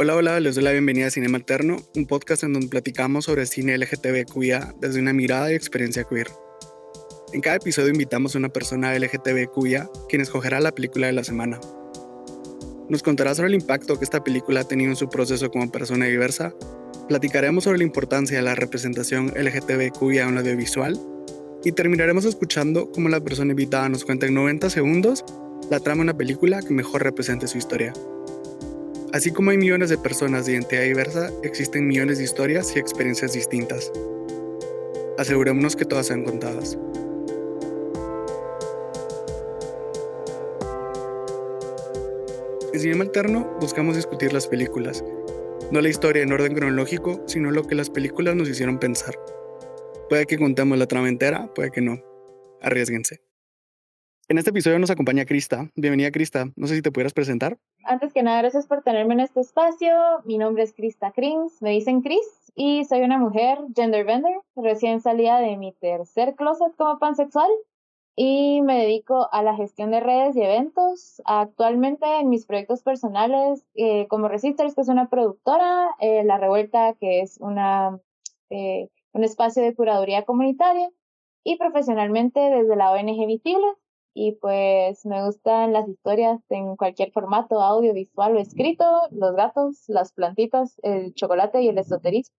Hola, hola, les doy la bienvenida a Cinema Alterno, un podcast en donde platicamos sobre cine LGTBQIA desde una mirada y experiencia queer. En cada episodio invitamos a una persona LGTBQIA quien escogerá la película de la semana. Nos contará sobre el impacto que esta película ha tenido en su proceso como persona diversa, platicaremos sobre la importancia de la representación LGTBQIA en el audiovisual y terminaremos escuchando cómo la persona invitada nos cuenta en 90 segundos la trama de una película que mejor represente su historia. Así como hay millones de personas de identidad diversa, existen millones de historias y experiencias distintas. Asegurémonos que todas sean contadas. En Cinema Alterno buscamos discutir las películas, no la historia en orden cronológico, sino lo que las películas nos hicieron pensar. Puede que contemos la trama entera, puede que no. Arriesguense. En este episodio nos acompaña Krista. Bienvenida, Krista. No sé si te pudieras presentar. Antes que nada, gracias por tenerme en este espacio. Mi nombre es Krista Krins, me dicen Chris, y soy una mujer gender bender, recién salida de mi tercer closet como pansexual y me dedico a la gestión de redes y eventos. Actualmente en mis proyectos personales, eh, como Resisters, que es una productora, eh, La Revuelta, que es una, eh, un espacio de curaduría comunitaria, y profesionalmente desde la ONG Visibles, y pues me gustan las historias en cualquier formato, audio, visual o escrito, los gatos, las plantitas, el chocolate y el esoterismo.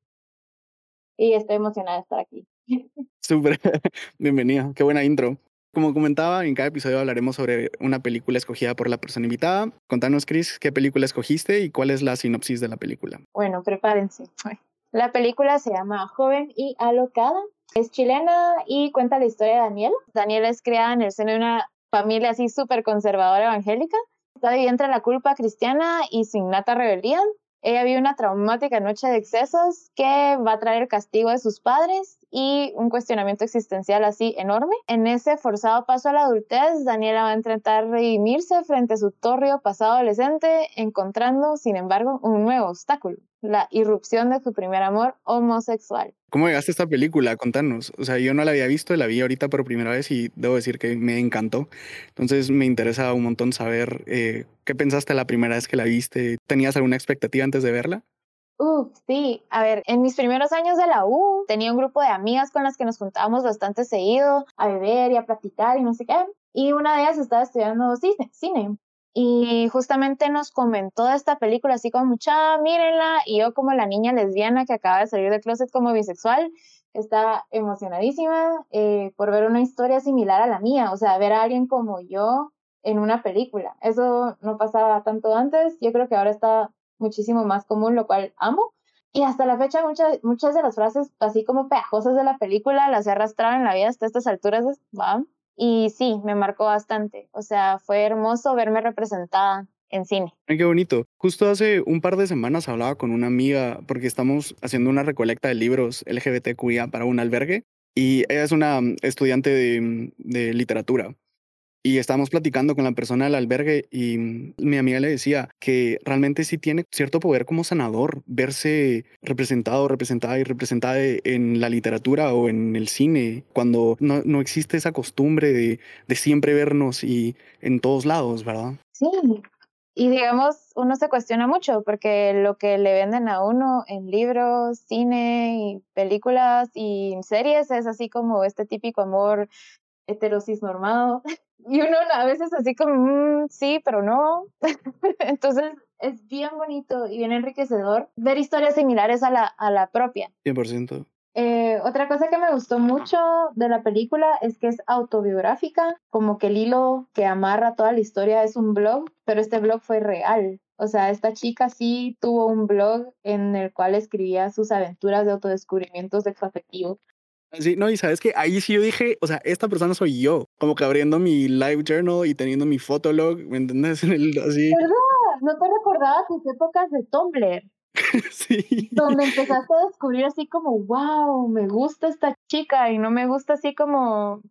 Y estoy emocionada de estar aquí. Súper, bienvenida, qué buena intro. Como comentaba, en cada episodio hablaremos sobre una película escogida por la persona invitada. Contanos, Chris, qué película escogiste y cuál es la sinopsis de la película. Bueno, prepárense. La película se llama Joven y Alocada es chilena y cuenta la historia de Daniel. Daniel es criada en el seno de una familia así súper conservadora evangélica. Está dividida entre la culpa cristiana y su innata rebeldía. Ella vive una traumática noche de excesos que va a traer el castigo de sus padres y un cuestionamiento existencial así enorme. En ese forzado paso a la adultez, Daniela va a intentar redimirse frente a su torrio pasado adolescente, encontrando, sin embargo, un nuevo obstáculo, la irrupción de su primer amor homosexual. ¿Cómo llegaste a esta película? Contanos. O sea, yo no la había visto, la vi ahorita por primera vez y debo decir que me encantó. Entonces me interesa un montón saber eh, qué pensaste la primera vez que la viste. ¿Tenías alguna expectativa antes de verla? Uh, sí, a ver, en mis primeros años de la U tenía un grupo de amigas con las que nos juntábamos bastante seguido a beber y a platicar y no sé qué. Y una de ellas estaba estudiando cine, cine. Y justamente nos comentó de esta película así como, mucha, mírenla. Y yo como la niña lesbiana que acaba de salir del closet como bisexual, estaba emocionadísima eh, por ver una historia similar a la mía. O sea, ver a alguien como yo en una película. Eso no pasaba tanto antes. Yo creo que ahora está muchísimo más común, lo cual amo. Y hasta la fecha muchas, muchas de las frases así como pegajosas de la película las he arrastrado en la vida hasta estas alturas, ¿va? Y sí, me marcó bastante. O sea, fue hermoso verme representada en cine. Ay, qué bonito. Justo hace un par de semanas hablaba con una amiga porque estamos haciendo una recolecta de libros LGBTQIA para un albergue y ella es una estudiante de, de literatura y estábamos platicando con la persona del albergue y mi amiga le decía que realmente sí tiene cierto poder como sanador verse representado, representada y representada en la literatura o en el cine, cuando no, no existe esa costumbre de, de siempre vernos y en todos lados, ¿verdad? Sí, y digamos, uno se cuestiona mucho porque lo que le venden a uno en libros, cine y películas y series es así como este típico amor heterosis normado y uno a veces así como, mm, sí, pero no. Entonces es bien bonito y bien enriquecedor ver historias similares a la, a la propia. 100%. Eh, otra cosa que me gustó mucho de la película es que es autobiográfica, como que el hilo que amarra toda la historia es un blog, pero este blog fue real. O sea, esta chica sí tuvo un blog en el cual escribía sus aventuras de autodescubrimiento sexoafectivo. Sí, no, y sabes que ahí sí yo dije, o sea, esta persona soy yo, como que abriendo mi live journal y teniendo mi fotolog, ¿me entiendes? así. ¿Verdad? ¿No te recordabas tus épocas de Tumblr? sí. Donde empezaste a descubrir así como, wow, me gusta esta chica y no me gusta así como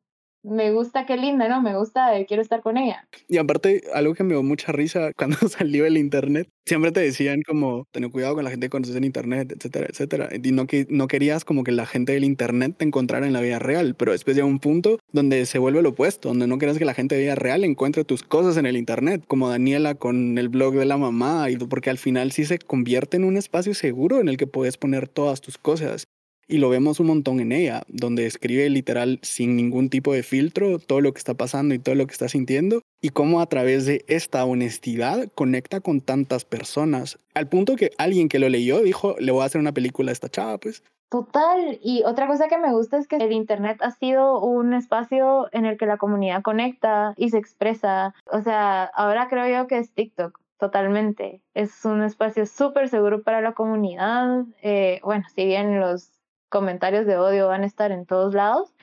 me gusta, qué linda, ¿no? Me gusta, eh, quiero estar con ella. Y aparte, algo que me dio mucha risa cuando salió el internet, siempre te decían como, ten cuidado con la gente que conoces en internet, etcétera, etcétera. Y no, que, no querías como que la gente del internet te encontrara en la vida real, pero después llega un punto donde se vuelve lo opuesto, donde no quieres que la gente de vida real encuentre tus cosas en el internet, como Daniela con el blog de la mamá, y porque al final sí se convierte en un espacio seguro en el que puedes poner todas tus cosas. Y lo vemos un montón en ella, donde escribe literal sin ningún tipo de filtro todo lo que está pasando y todo lo que está sintiendo. Y cómo a través de esta honestidad conecta con tantas personas. Al punto que alguien que lo leyó dijo, le voy a hacer una película a esta chava, pues. Total. Y otra cosa que me gusta es que el Internet ha sido un espacio en el que la comunidad conecta y se expresa. O sea, ahora creo yo que es TikTok. Totalmente. Es un espacio súper seguro para la comunidad. Eh, bueno, si bien los comentarios de odio van a estar en todos lados.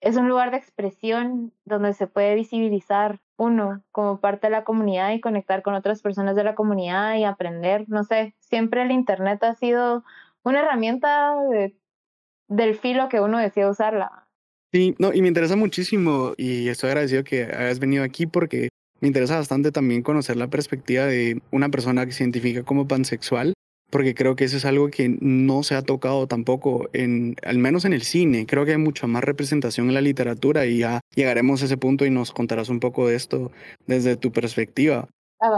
Es un lugar de expresión donde se puede visibilizar uno como parte de la comunidad y conectar con otras personas de la comunidad y aprender. No sé, siempre el Internet ha sido una herramienta del filo que uno decía usarla. Sí, no, y me interesa muchísimo y estoy agradecido que hayas venido aquí porque me interesa bastante también conocer la perspectiva de una persona que se identifica como pansexual porque creo que eso es algo que no se ha tocado tampoco, en, al menos en el cine. Creo que hay mucha más representación en la literatura y ya llegaremos a ese punto y nos contarás un poco de esto desde tu perspectiva. Ah,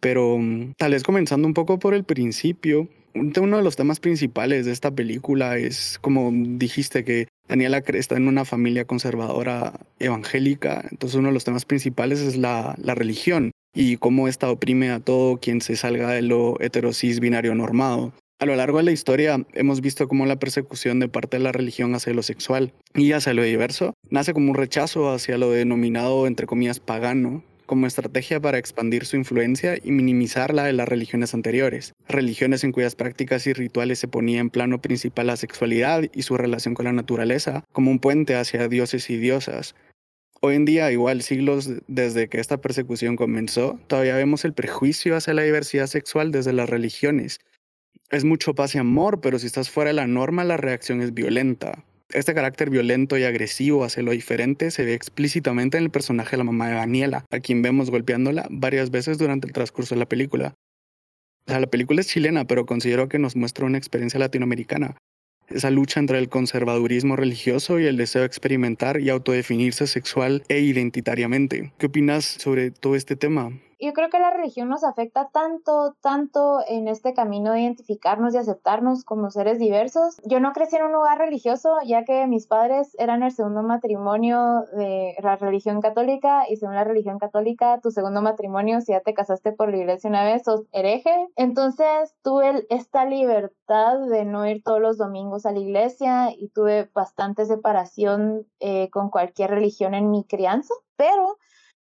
Pero mm, tal vez comenzando un poco por el principio, uno de los temas principales de esta película es, como dijiste, que Daniela está en una familia conservadora evangélica, entonces uno de los temas principales es la, la religión y cómo esta oprime a todo quien se salga de lo heterosis binario normado. A lo largo de la historia hemos visto cómo la persecución de parte de la religión hacia lo sexual y hacia lo diverso nace como un rechazo hacia lo denominado entre comillas pagano, como estrategia para expandir su influencia y minimizar la de las religiones anteriores, religiones en cuyas prácticas y rituales se ponía en plano principal la sexualidad y su relación con la naturaleza, como un puente hacia dioses y diosas, Hoy en día, igual siglos desde que esta persecución comenzó, todavía vemos el prejuicio hacia la diversidad sexual desde las religiones. Es mucho paz y amor, pero si estás fuera de la norma, la reacción es violenta. Este carácter violento y agresivo hacia lo diferente se ve explícitamente en el personaje de la mamá de Daniela, a quien vemos golpeándola varias veces durante el transcurso de la película. La película es chilena, pero considero que nos muestra una experiencia latinoamericana esa lucha entre el conservadurismo religioso y el deseo de experimentar y autodefinirse sexual e identitariamente. ¿Qué opinas sobre todo este tema? Yo creo que la religión nos afecta tanto, tanto en este camino de identificarnos y aceptarnos como seres diversos. Yo no crecí en un lugar religioso, ya que mis padres eran el segundo matrimonio de la religión católica y según la religión católica, tu segundo matrimonio, si ya te casaste por la iglesia una vez, sos hereje. Entonces tuve esta libertad de no ir todos los domingos a la iglesia y tuve bastante separación eh, con cualquier religión en mi crianza, pero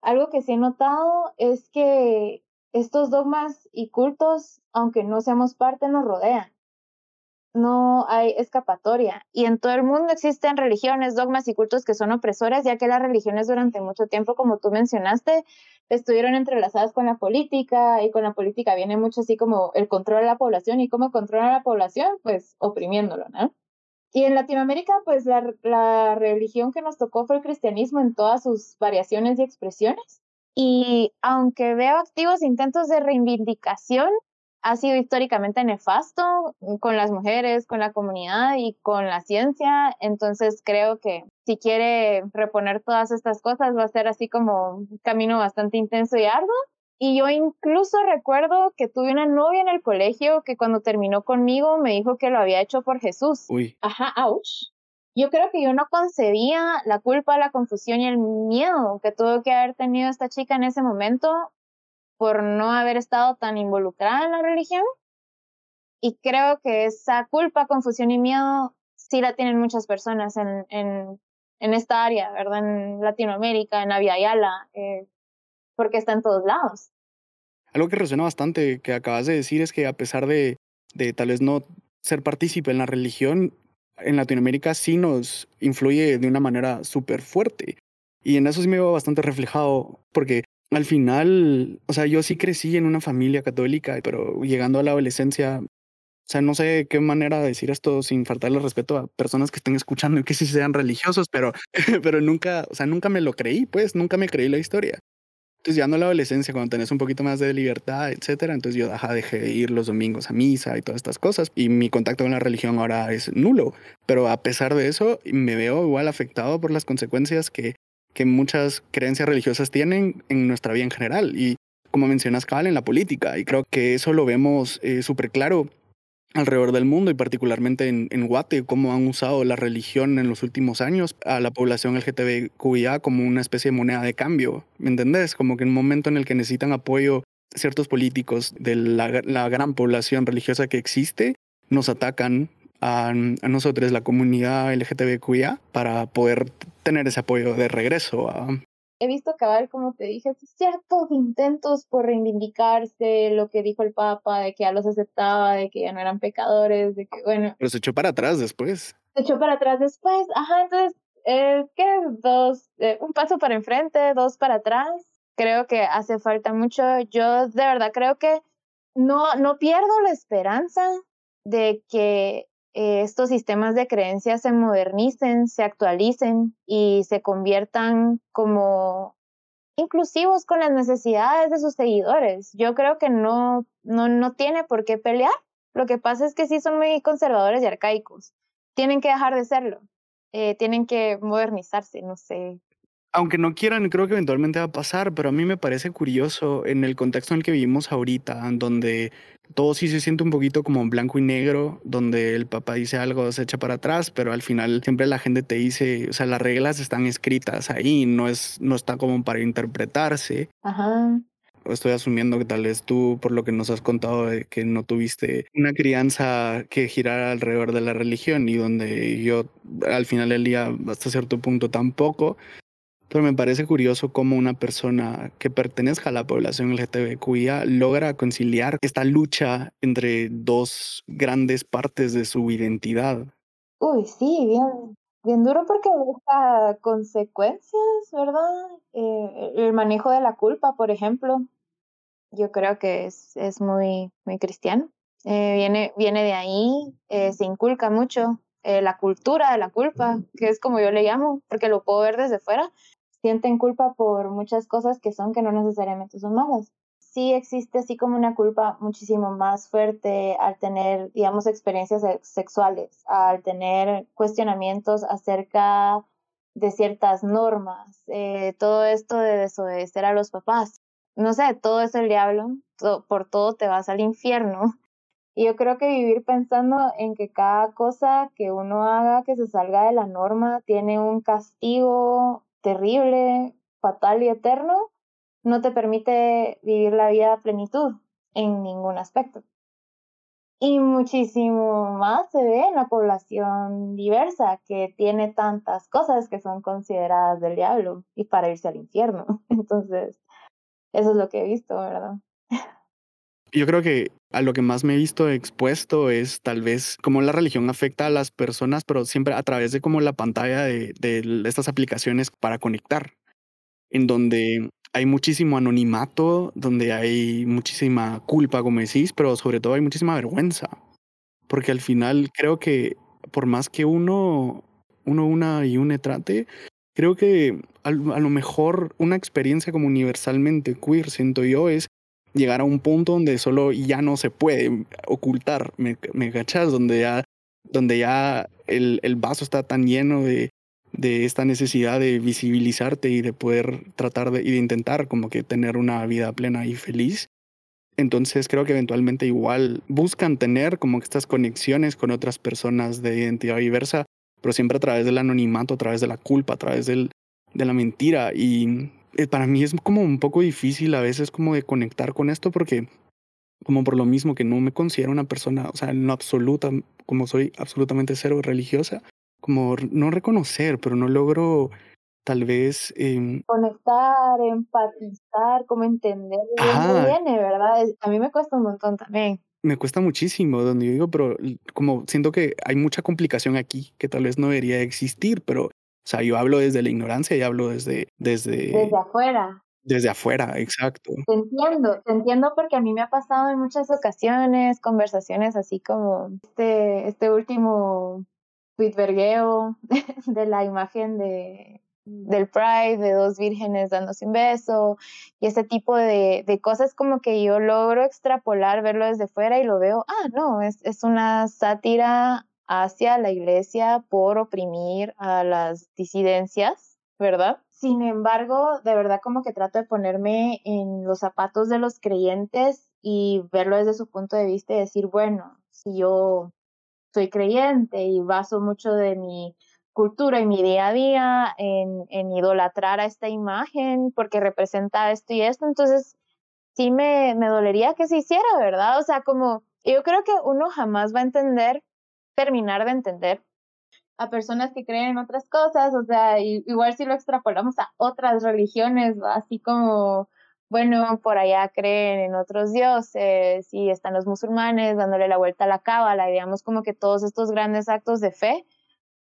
algo que sí he notado es que estos dogmas y cultos, aunque no seamos parte, nos rodean. No hay escapatoria. Y en todo el mundo existen religiones, dogmas y cultos que son opresores, ya que las religiones durante mucho tiempo, como tú mencionaste, estuvieron entrelazadas con la política y con la política viene mucho así como el control de la población y cómo controla la población, pues oprimiéndolo, ¿no? Y en Latinoamérica, pues la, religión que nos tocó fue el cristianismo en todas sus variaciones y expresiones. Y aunque veo activos intentos de reivindicación, ha sido históricamente nefasto con las mujeres, con la comunidad y con la ciencia. Entonces creo que si quiere reponer todas estas cosas va a ser así como un camino bastante intenso y arduo. Y yo incluso recuerdo que tuve una novia en el colegio que cuando terminó conmigo me dijo que lo había hecho por Jesús. Uy. Ajá, ouch. Yo creo que yo no concebía la culpa, la confusión y el miedo que tuvo que haber tenido esta chica en ese momento por no haber estado tan involucrada en la religión. Y creo que esa culpa, confusión y miedo sí la tienen muchas personas en, en, en esta área, ¿verdad? En Latinoamérica, en Aviala, eh, porque está en todos lados. Algo que resuena bastante que acabas de decir es que a pesar de, de tal vez no ser partícipe en la religión, en Latinoamérica sí nos influye de una manera súper fuerte. Y en eso sí me veo bastante reflejado, porque al final, o sea, yo sí crecí en una familia católica, pero llegando a la adolescencia O sea, no sé qué manera de decir esto sin faltarle respeto a personas que estén escuchando y que sí sean religiosos, pero, pero nunca, o sea, nunca me lo creí, pues, nunca me creí la historia. Entonces ya no la adolescencia, cuando tenés un poquito más de libertad, etcétera, entonces yo dejé de ir los domingos a misa y todas estas cosas y mi contacto con la religión ahora es nulo. Pero a pesar de eso, me veo igual afectado por las consecuencias que, que muchas creencias religiosas tienen en nuestra vida en general y como mencionas, cabal, en la política. Y creo que eso lo vemos eh, súper claro alrededor del mundo y particularmente en, en Guate, cómo han usado la religión en los últimos años a la población LGTBQIA como una especie de moneda de cambio, ¿me entendés? Como que en un momento en el que necesitan apoyo ciertos políticos de la, la gran población religiosa que existe, nos atacan a, a, nosotros, la comunidad LGTBQIA, para poder tener ese apoyo de regreso a, he visto cabal, como te dije, ciertos intentos por reivindicarse, lo que dijo el Papa, de que ya los aceptaba, de que ya no eran pecadores, de que, bueno. Pero se echó para atrás después. Se echó para atrás después, ajá, entonces, eh, ¿qué? Dos, eh, un paso para enfrente, dos para atrás. Creo que hace falta mucho. Yo de verdad creo que no, no pierdo la esperanza de que eh, estos sistemas de creencias se modernicen, se actualicen y se conviertan como inclusivos con las necesidades de sus seguidores. Yo creo que no, no, no tiene por qué pelear. Lo que pasa es que sí son muy conservadores y arcaicos. Tienen que dejar de serlo. Eh, tienen que modernizarse, no sé aunque no quieran, creo que eventualmente va a pasar, pero a mí me parece curioso en el contexto en el que vivimos ahorita, donde todo sí se siente un poquito como blanco y negro, donde el papá dice algo, se echa para atrás, pero al final siempre la gente te dice, o sea, las reglas están escritas ahí, no, es, no está como para interpretarse. Ajá. Estoy asumiendo que tal vez tú, por lo que nos has contado, de que no tuviste una crianza que girara alrededor de la religión y donde yo al final del día, hasta cierto punto tampoco, pero me parece curioso cómo una persona que pertenezca a la población LGTBQIA logra conciliar esta lucha entre dos grandes partes de su identidad. Uy, sí, bien, bien duro porque busca consecuencias, ¿verdad? Eh, el manejo de la culpa, por ejemplo, yo creo que es, es muy, muy cristiano. Eh, viene, viene de ahí, eh, se inculca mucho la cultura de la culpa, que es como yo le llamo, porque lo puedo ver desde fuera sienten culpa por muchas cosas que son que no necesariamente son malas. Sí existe así como una culpa muchísimo más fuerte al tener, digamos, experiencias sexuales, al tener cuestionamientos acerca de ciertas normas, eh, todo esto de desobedecer a los papás. No sé, todo es el diablo, por todo te vas al infierno. Y yo creo que vivir pensando en que cada cosa que uno haga que se salga de la norma tiene un castigo terrible, fatal y eterno, no te permite vivir la vida a plenitud en ningún aspecto. Y muchísimo más se ve en la población diversa que tiene tantas cosas que son consideradas del diablo y para irse al infierno. Entonces, eso es lo que he visto, ¿verdad? Yo creo que a lo que más me he visto expuesto es tal vez cómo la religión afecta a las personas, pero siempre a través de como la pantalla de, de estas aplicaciones para conectar, en donde hay muchísimo anonimato, donde hay muchísima culpa, como decís, pero sobre todo hay muchísima vergüenza. Porque al final creo que por más que uno, uno una y une trate, creo que a, a lo mejor una experiencia como universalmente queer, siento yo, es llegar a un punto donde solo ya no se puede ocultar, ¿me, me? Donde ya, donde ya el, el vaso está tan lleno de, de esta necesidad de visibilizarte y de poder tratar de, y de intentar como que tener una vida plena y feliz. Entonces creo que eventualmente igual buscan tener como que estas conexiones con otras personas de identidad diversa, pero siempre a través del anonimato, a través de la culpa, a través del, de la mentira. Y para mí es como un poco difícil a veces como de conectar con esto porque como por lo mismo que no me considero una persona, o sea, en lo absoluta, como soy absolutamente cero religiosa, como no reconocer, pero no logro tal vez... Eh... Conectar, empatizar, como entender de dónde viene, ¿verdad? A mí me cuesta un montón también. Me cuesta muchísimo, donde yo digo, pero como siento que hay mucha complicación aquí que tal vez no debería existir, pero o sea, yo hablo desde la ignorancia y hablo desde... Desde, desde afuera. Desde afuera, exacto. Te entiendo, te entiendo porque a mí me ha pasado en muchas ocasiones, conversaciones así como este, este último tweetvergueo de la imagen de, del Pride, de dos vírgenes dándose un beso y ese tipo de, de, cosas como que yo logro extrapolar, verlo desde fuera y lo veo, ah, no, es, es una sátira hacia la iglesia por oprimir a las disidencias, ¿verdad? Sin embargo, de verdad como que trato de ponerme en los zapatos de los creyentes y verlo desde su punto de vista y decir, bueno, si yo soy creyente y baso mucho de mi cultura y mi día a día en, en idolatrar a esta imagen porque representa esto y esto, entonces sí me, me dolería que se hiciera, ¿verdad? O sea, como yo creo que uno jamás va a entender, terminar de entender a personas que creen en otras cosas, o sea, igual si lo extrapolamos a otras religiones, así como, bueno, por allá creen en otros dioses y están los musulmanes dándole la vuelta a la cábala, digamos como que todos estos grandes actos de fe,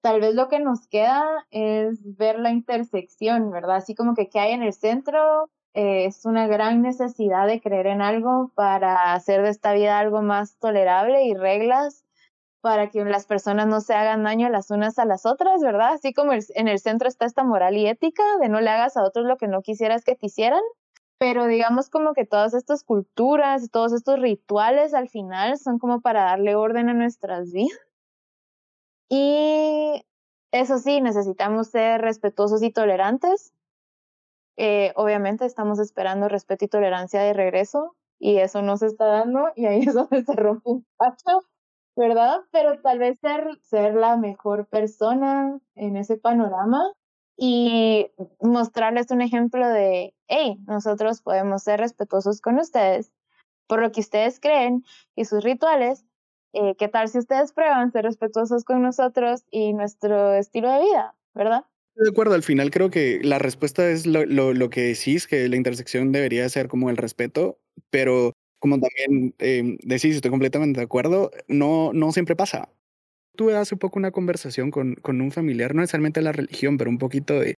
tal vez lo que nos queda es ver la intersección, ¿verdad? Así como que qué hay en el centro eh, es una gran necesidad de creer en algo para hacer de esta vida algo más tolerable y reglas para que las personas no se hagan daño las unas a las otras, ¿verdad? Así como en el centro está esta moral y ética de no le hagas a otros lo que no quisieras que te hicieran, pero digamos como que todas estas culturas, todos estos rituales al final son como para darle orden a nuestras vidas. Y eso sí, necesitamos ser respetuosos y tolerantes. Eh, obviamente estamos esperando respeto y tolerancia de regreso y eso no se está dando y ahí es donde se rompe un pacho ¿verdad? Pero tal vez ser, ser la mejor persona en ese panorama y mostrarles un ejemplo de, hey, nosotros podemos ser respetuosos con ustedes por lo que ustedes creen y sus rituales. Eh, ¿Qué tal si ustedes prueban ser respetuosos con nosotros y nuestro estilo de vida, verdad? De acuerdo, al final creo que la respuesta es lo, lo, lo que decís, que la intersección debería ser como el respeto, pero como también eh, decís, estoy completamente de acuerdo, no, no siempre pasa. Tuve hace poco una conversación con, con un familiar, no necesariamente la religión, pero un poquito de,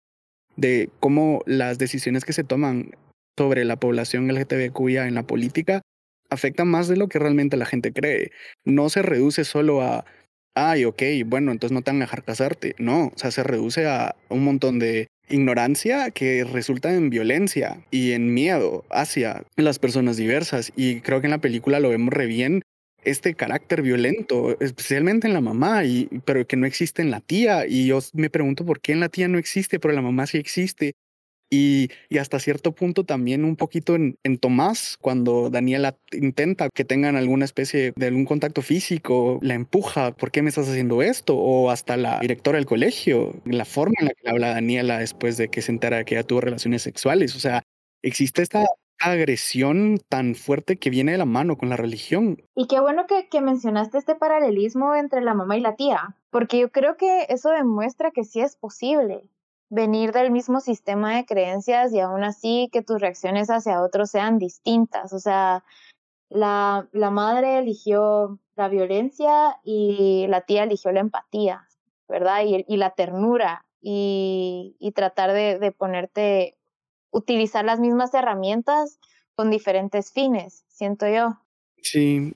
de cómo las decisiones que se toman sobre la población LGTBQIA en la política afectan más de lo que realmente la gente cree. No se reduce solo a, ay, ok, bueno, entonces no te van a dejar casarte. No, o sea, se reduce a un montón de ignorancia que resulta en violencia y en miedo hacia las personas diversas. Y creo que en la película lo vemos re bien este carácter violento, especialmente en la mamá, y, pero que no existe en la tía. Y yo me pregunto por qué en la tía no existe, pero la mamá sí existe. Y, hasta cierto punto también un poquito en, Tomás, cuando Daniela intenta que tengan alguna especie de algún contacto físico, la empuja, ¿por qué me estás haciendo esto? O hasta la directora del colegio, la forma en la que habla Daniela después de que se entera que ella tuvo relaciones sexuales. O sea, existe esta agresión tan fuerte que viene de la mano con la religión. Y qué bueno que, que, mencionaste este paralelismo entre la mamá y la tía, porque yo creo que eso demuestra que sí es posible venir del mismo sistema de creencias y aún así que tus reacciones hacia otros sean distintas. O sea, la, la madre eligió la violencia y la tía eligió la empatía, ¿verdad? Y, y la ternura y, y tratar de, de ponerte, utilizar las mismas herramientas con diferentes fines, siento yo. Sí,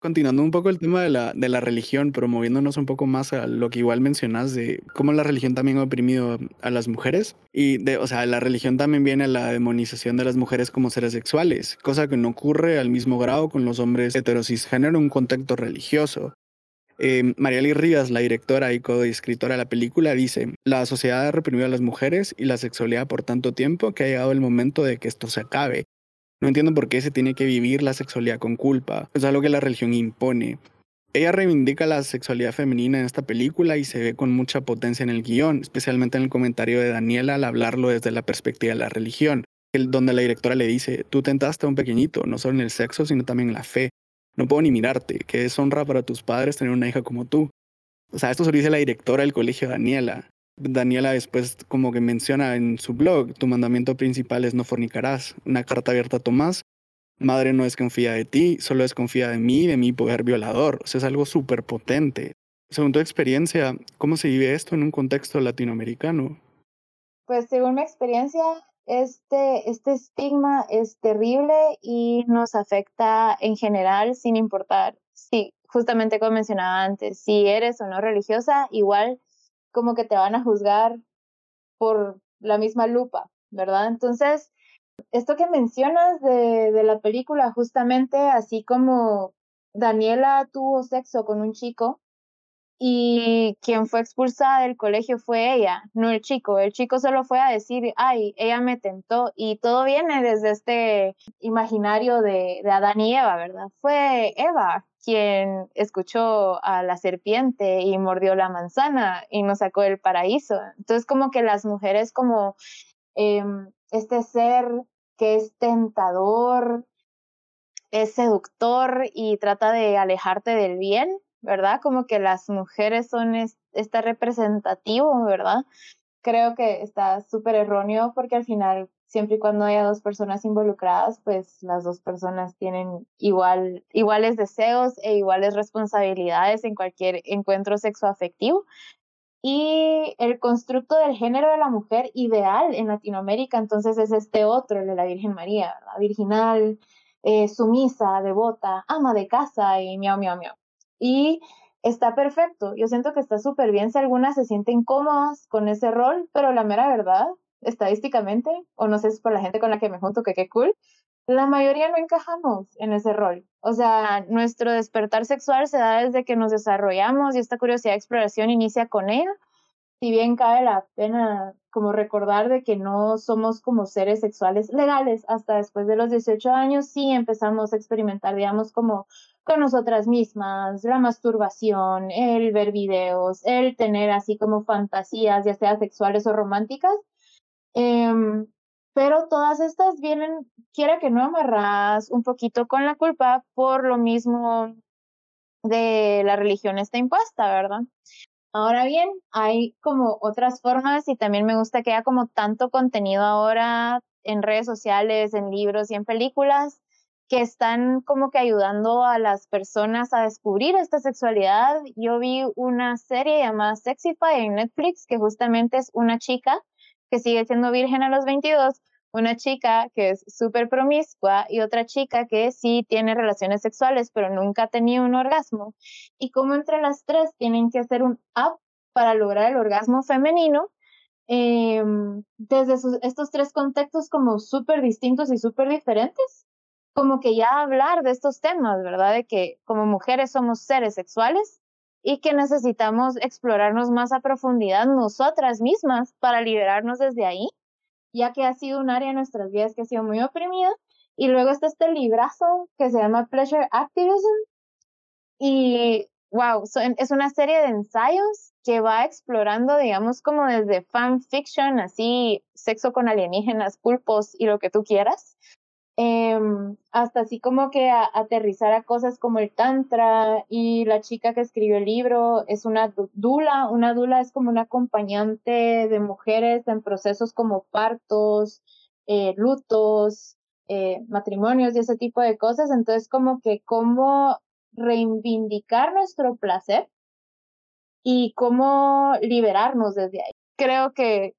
Continuando un poco el tema de la, de la religión, pero moviéndonos un poco más a lo que igual mencionas de cómo la religión también ha oprimido a las mujeres. Y, de, o sea, la religión también viene a la demonización de las mujeres como seres sexuales, cosa que no ocurre al mismo grado con los hombres heterocisgénero en un contexto religioso. Eh, Mariali Rivas, la directora y coescritora de la película, dice, la sociedad ha reprimido a las mujeres y la sexualidad por tanto tiempo que ha llegado el momento de que esto se acabe no entiendo por qué se tiene que vivir la sexualidad con culpa. Es algo que la religión impone. Ella reivindica la sexualidad femenina en esta película y se ve con mucha potencia en el guion, especialmente en el comentario de Daniela al hablarlo desde la perspectiva de la religión, donde la directora le dice, tú tentaste a un pequeñito, no solo en el sexo, sino también en la fe. No puedo ni mirarte, que es honra para tus padres tener una hija como tú. O sea, esto se lo dice la directora del colegio Daniela. Daniela después como que menciona en su blog, tu mandamiento principal es no fornicarás, una carta abierta a Tomás, madre no desconfía de ti, solo desconfía de mí, de mi poder violador, o sea, es algo súper potente. Según tu experiencia, ¿cómo se vive esto en un contexto latinoamericano? Pues según mi experiencia, este, este estigma es terrible y nos afecta en general sin importar si, justamente como mencionaba antes, si eres o no religiosa, igual como que te van a juzgar por la misma lupa, ¿verdad? Entonces, esto que mencionas de, de la película, justamente así como Daniela tuvo sexo con un chico, y quien fue expulsada del colegio fue ella, no el chico. El chico solo fue a decir, ay, ella me tentó y todo viene desde este imaginario de, de Adán y Eva, ¿verdad? Fue Eva quien escuchó a la serpiente y mordió la manzana y nos sacó del paraíso. Entonces como que las mujeres como em, este ser que es tentador, es seductor y trata de alejarte del bien, ¿verdad? Como que las mujeres son esta representativo, ¿verdad? Creo que está súper erróneo porque al final, siempre y cuando haya dos personas involucradas, pues las dos personas tienen igual, iguales deseos e iguales responsabilidades en cualquier encuentro sexoafectivo. Y el constructo del género de la mujer ideal en Latinoamérica, entonces es este otro, el de la Virgen María, ¿verdad? Virginal, eh, sumisa, devota, ama de casa y miau, miau, miau. Y está perfecto. Yo siento que está súper bien si algunas se sienten cómodas con ese rol, pero la mera verdad, estadísticamente, o no sé si es por la gente con la que me junto, que qué cool, la mayoría no encajamos en ese rol. O sea, nuestro despertar sexual se da desde que nos desarrollamos y esta curiosidad de exploración inicia con ella. Si bien cabe la pena como recordar de que no somos como seres sexuales legales hasta después de los 18 años, sí empezamos a experimentar, digamos, como con nosotras mismas, la masturbación, el ver videos, el tener así como fantasías, ya sea sexuales o románticas. Em, pero todas estas vienen, quiera que no amarras un poquito con la culpa por lo mismo de la religión está impuesta, ¿verdad? Ahora bien, hay como otras formas y también me gusta que haya como tanto contenido ahora en redes sociales, en libros y en películas que están como que ayudando a las personas a descubrir esta sexualidad. Yo vi una serie llamada Sexify en Netflix, que justamente es una chica que sigue siendo virgen a los 22, una chica que es súper promiscua y otra chica que sí tiene relaciones sexuales, pero nunca ha tenido un orgasmo. Y como entre las tres tienen que hacer un app para lograr el orgasmo femenino, em, desde estos tres contextos como súper distintos y súper diferentes como que ya hablar de estos temas, ¿verdad? De que como mujeres somos seres sexuales y que necesitamos explorarnos más a profundidad nosotras mismas para liberarnos desde ahí, ya que ha sido un área de nuestras vidas que ha sido muy oprimida. Y luego está este librazo que se llama Pleasure Activism. Y wow, es una serie de ensayos que va explorando, digamos, como desde fan fiction, así, sexo con alienígenas, pulpos y lo que tú quieras, Em, hasta así como que aterrizar a cosas como el tantra y la chica que escribió el libro es una dula, una dula es como una acompañante de mujeres en procesos como partos, eh, lutos, eh, matrimonios y ese tipo de cosas, entonces como que cómo reivindicar nuestro placer y cómo liberarnos desde ahí. Creo que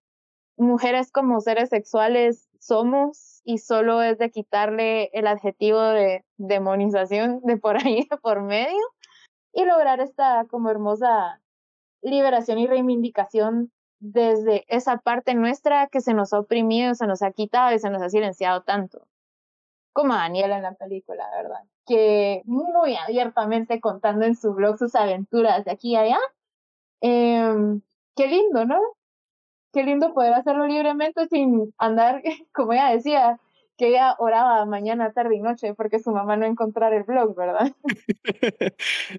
mujeres como seres sexuales somos y solo es de quitarle el adjetivo de demonización de por ahí, de por medio, y lograr esta como hermosa liberación y reivindicación desde esa parte nuestra que se nos ha oprimido, se nos ha quitado y se nos ha silenciado tanto. Como a Daniela en la película, ¿verdad? Que muy abiertamente contando en su blog sus aventuras de aquí y allá. Em, qué lindo, ¿no? Qué lindo poder hacerlo libremente sin andar, como ella decía, que ella oraba mañana, tarde y noche porque su mamá no encontrara el blog, ¿verdad?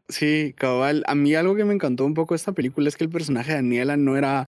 Sí, cabal. A mí algo que me encantó un poco esta película es que el personaje de Daniela no era,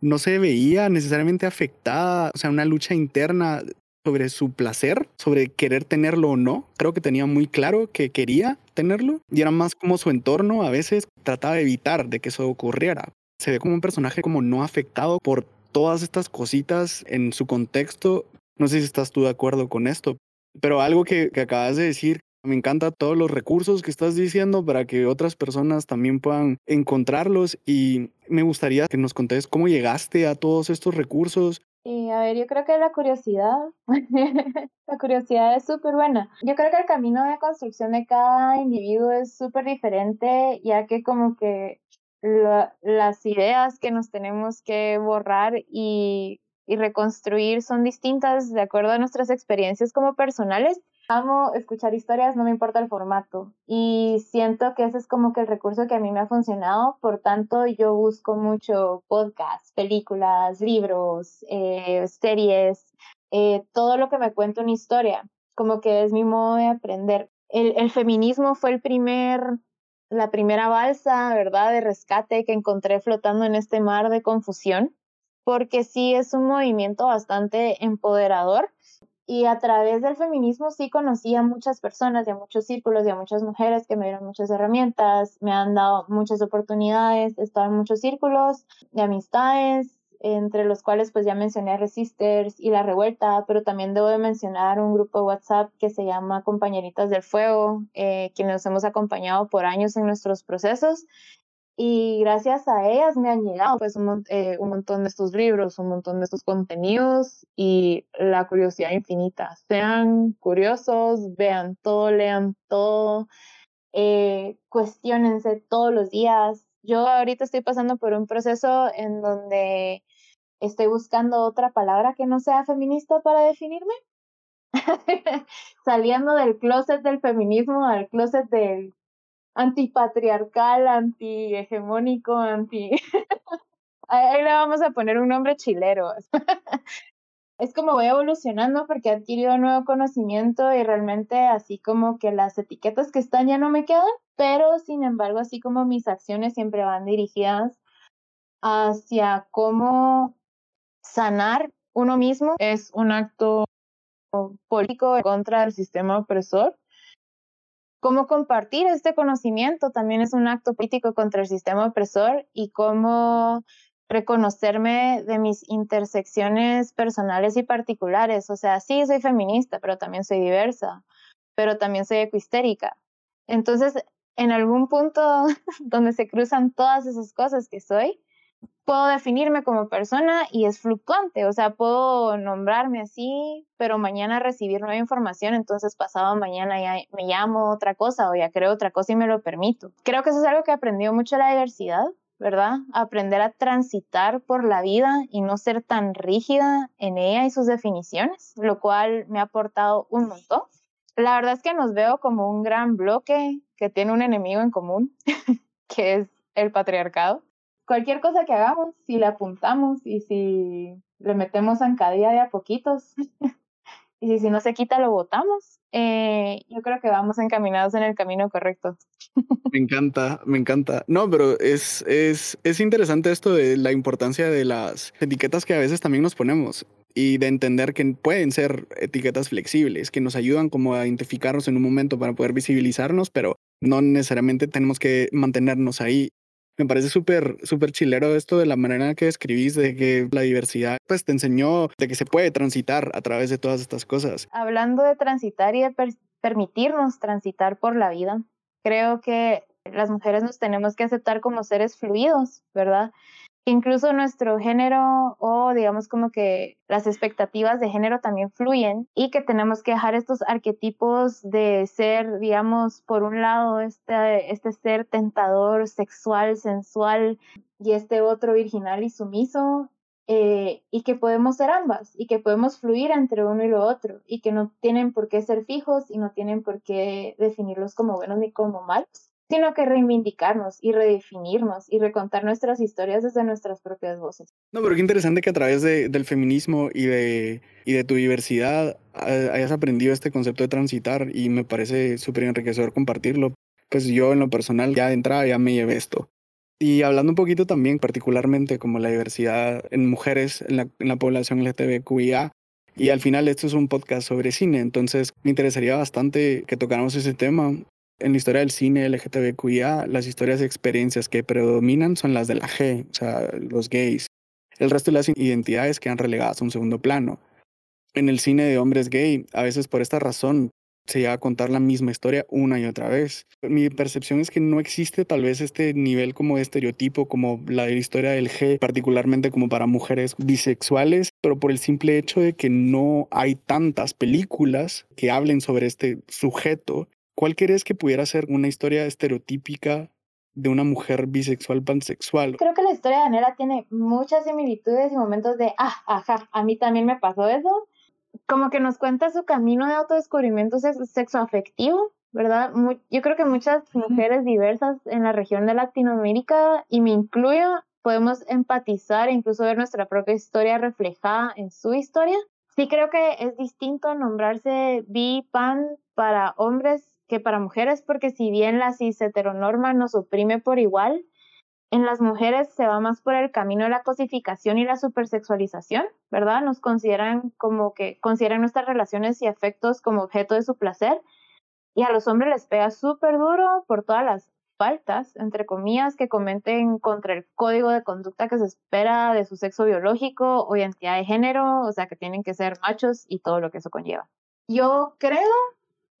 no se veía necesariamente afectada, o sea, una lucha interna sobre su placer, sobre querer tenerlo o no. Creo que tenía muy claro que quería tenerlo y era más como su entorno a veces trataba de evitar de que eso ocurriera se ve como un personaje como no afectado por todas estas cositas en su contexto. No sé si estás tú de acuerdo con esto, pero algo que, acabas de decir, me encanta todos los recursos que estás diciendo para que otras personas también puedan encontrarlos y me gustaría que nos contes cómo llegaste a todos estos recursos, Y a ver, yo creo que la curiosidad, la curiosidad es súper buena. Yo creo que el camino de construcción de cada individuo es súper diferente, ya que como que las ideas que nos tenemos que borrar y, y reconstruir son distintas de acuerdo a nuestras experiencias como personales Amo escuchar historias, no me importa el formato. Y siento que ese es como que el recurso que a mí me ha funcionado. Por tanto, yo busco mucho podcasts, películas, libros, eh, series, eh, todo lo que me cuenta una historia. Como que es mi modo de aprender. El, el feminismo fue el primer, la primera balsa, ¿verdad?, de rescate que encontré flotando en este mar de confusión. Porque sí es un movimiento bastante empoderador y a través del feminismo sí conocí a muchas personas y a muchos círculos y a muchas mujeres que me dieron muchas herramientas, me han dado muchas oportunidades, he estado en muchos círculos de amistades, entre los cuales pues ya mencioné Resisters y La Revuelta, pero también debo de mencionar un grupo de WhatsApp que se llama Compañeritas del Fuego, eh, quienes nos hemos acompañado por años en nuestros procesos y gracias a ellas me han llegado pues un, eh, un, montón de estos libros, un montón de estos contenidos y la curiosidad infinita. Sean curiosos, vean todo, lean todo, eh, cuestionense todos los días. Yo ahorita estoy pasando por un proceso en donde estoy buscando otra palabra que no sea feminista para definirme. Saliendo del closet del feminismo al closet del antipatriarcal, antihegemónico, anti... Ahí le vamos a poner un nombre chilero. es como voy evolucionando porque he adquirido nuevo conocimiento y realmente así como que las etiquetas que están ya no me quedan, pero sin embargo así como mis acciones siempre van dirigidas hacia cómo sanar uno mismo es un acto político contra el sistema opresor. Cómo compartir este conocimiento también es un acto político contra el sistema opresor y cómo reconocerme de mis intersecciones personales y particulares. O sea, sí, soy feminista, pero también soy diversa, pero también soy ecuistérica. Entonces, en algún punto donde se cruzan todas esas cosas que soy, puedo definirme como persona y es fluctuante, o sea, puedo nombrarme así, pero mañana recibir nueva información, entonces pasado mañana ya me llamo otra cosa o ya creo otra cosa y me lo permito. Creo que eso es algo que aprendió mucho la diversidad, ¿verdad? Aprender a transitar por la vida y no ser tan rígida en ella y sus definiciones, lo cual me ha aportado un montón. La verdad es que nos veo como un gran bloque que tiene un enemigo en común, que es el patriarcado cualquier cosa que hagamos, si le apuntamos y si le metemos zancadilla de a poquitos y si no se quita lo botamos, eh, yo creo que vamos encaminados en el camino correcto. Me encanta, me encanta. No, pero es, es, es interesante esto de la importancia de las etiquetas que a veces también nos ponemos y de entender que pueden ser etiquetas flexibles, que nos ayudan como a identificarnos en un momento para poder visibilizarnos, pero no necesariamente tenemos que mantenernos ahí me parece súper, súper chilero esto de la manera que escribís, de que la diversidad pues te enseñó de que se puede transitar a través de todas estas cosas. Hablando de transitar y de permitirnos transitar por la vida, creo que las mujeres nos tenemos que aceptar como seres fluidos, ¿verdad? Incluso nuestro género o digamos como que las expectativas de género también fluyen y que tenemos que dejar estos arquetipos de ser, digamos, por un lado, este, este ser tentador, sexual, sensual y este otro virginal y sumiso. Eh, y que podemos ser ambas y que podemos fluir entre uno y lo otro y que no tienen por qué ser fijos y no tienen por qué definirlos como buenos ni como malos sino que reivindicarnos y redefinirnos y recontar nuestras historias desde nuestras propias voces. No, pero qué interesante que a través de, del feminismo y de, y de tu diversidad hayas aprendido este concepto de transitar y me parece súper enriquecedor compartirlo. Pues yo en lo personal ya de entrada ya me llevé esto. Y hablando un poquito también particularmente como la diversidad en mujeres en la, en la población LGTBQIA, y al final esto es un podcast sobre cine, entonces me interesaría bastante que tocáramos ese tema en la historia del cine LGTBQIA, las historias y experiencias que predominan son las de la G, o sea, los gays. El resto de las identidades quedan relegadas a un segundo plano. En el cine de hombres gay, a veces por esta razón, se llega a contar la misma historia una y otra vez. Mi percepción es que no existe tal vez este nivel como de estereotipo como la historia del G, particularmente como para mujeres bisexuales, pero por el simple hecho de que no hay tantas películas que hablen sobre este sujeto, ¿cuál crees que pudiera ser una historia estereotípica de una mujer bisexual pansexual. Creo que la historia de Anera tiene muchas similitudes y momentos de, ah, ajá, a mí también me pasó eso como que nos cuenta su camino de autodescubrimiento sexoafectivo, ¿verdad? yo creo que muchas mujeres diversas en la región de Latinoamérica, y me incluyo, podemos empatizar e incluso ver nuestra propia historia reflejada en su historia. Sí creo que es distinto nombrarse bi, pan para hombres que para mujeres, porque si bien la cis heteronorma nos oprime por igual, en las mujeres se va más por el camino de la cosificación y la supersexualización, ¿verdad? Nos consideran como que consideran nuestras relaciones y afectos como objeto de su placer. Y a los hombres les pega súper duro por todas las faltas, entre comillas, que cometen contra el código de conducta que se espera de su sexo biológico o identidad de género, o sea, que tienen que ser machos y todo lo que eso conlleva. Yo creo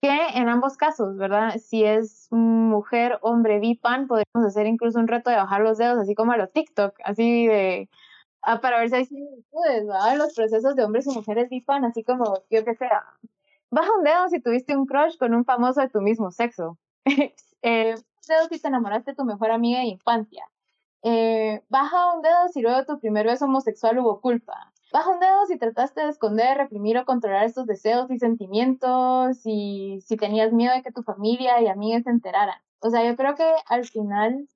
que en ambos casos, ¿verdad? Si es mujer, hombre, bipan, podemos hacer incluso un reto de bajar los dedos, así como a los TikTok, así de, ah, para ver si hay similitudes, ¿verdad? Los procesos de hombres y mujeres bipan, así como, yo que sea, baja un dedo si tuviste un crush con un famoso de tu mismo sexo. eh, dedo si te enamoraste de tu mejor amiga de infancia. Eh, baja un dedo si luego tu primer beso homosexual hubo culpa. Baja un dedo si trataste de esconder, reprimir o controlar estos deseos y sentimientos y si tenías miedo de que tu familia y amigas se enteraran. O sea, yo creo que al final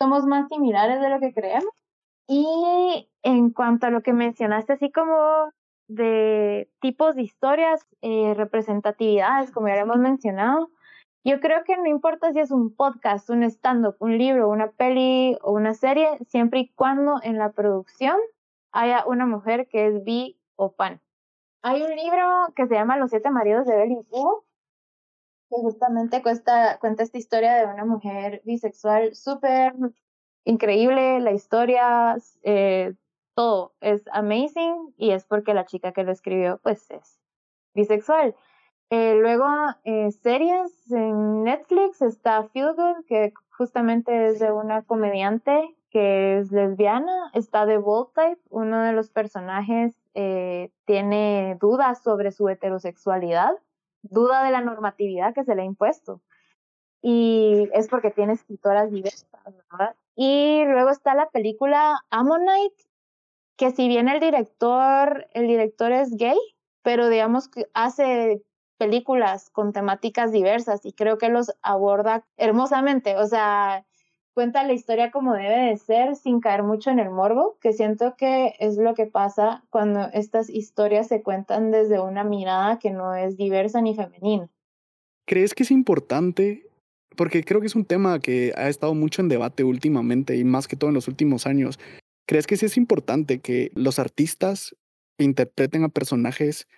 somos más similares de lo que creemos. Y en cuanto a lo que mencionaste, así como de tipos de historias, eh, representatividades, como ya hemos mencionado, yo creo que no importa si es un podcast, un stand-up, un libro, una peli o una serie, siempre y cuando en la producción haya una mujer que es bi o pan. Hay un libro que se llama Los siete maridos de Evelyn Hugo, que justamente cuesta, cuenta esta historia de una mujer bisexual súper increíble, la historia, eh, todo es amazing y es porque la chica que lo escribió pues es bisexual. Eh, luego, eh, series en Netflix está Feel Good, que justamente es de una comediante que es lesbiana, está de Bold Type, uno de los personajes eh, tiene dudas sobre su heterosexualidad, duda de la normatividad que se le ha impuesto. Y es porque tiene escritoras diversas, ¿verdad? Y luego está la película Ammonite, que si bien el director, el director es gay, pero digamos que hace películas con temáticas diversas y creo que los aborda hermosamente. O sea, cuenta la historia como debe de ser sin caer mucho en el morbo, que siento que es lo que pasa cuando estas historias se cuentan desde una mirada que no es diversa ni femenina. ¿Crees que es importante? Porque creo que es un tema que ha estado mucho en debate últimamente y más que todo en los últimos años. ¿Crees que sí es importante que los artistas que interpreten a personajes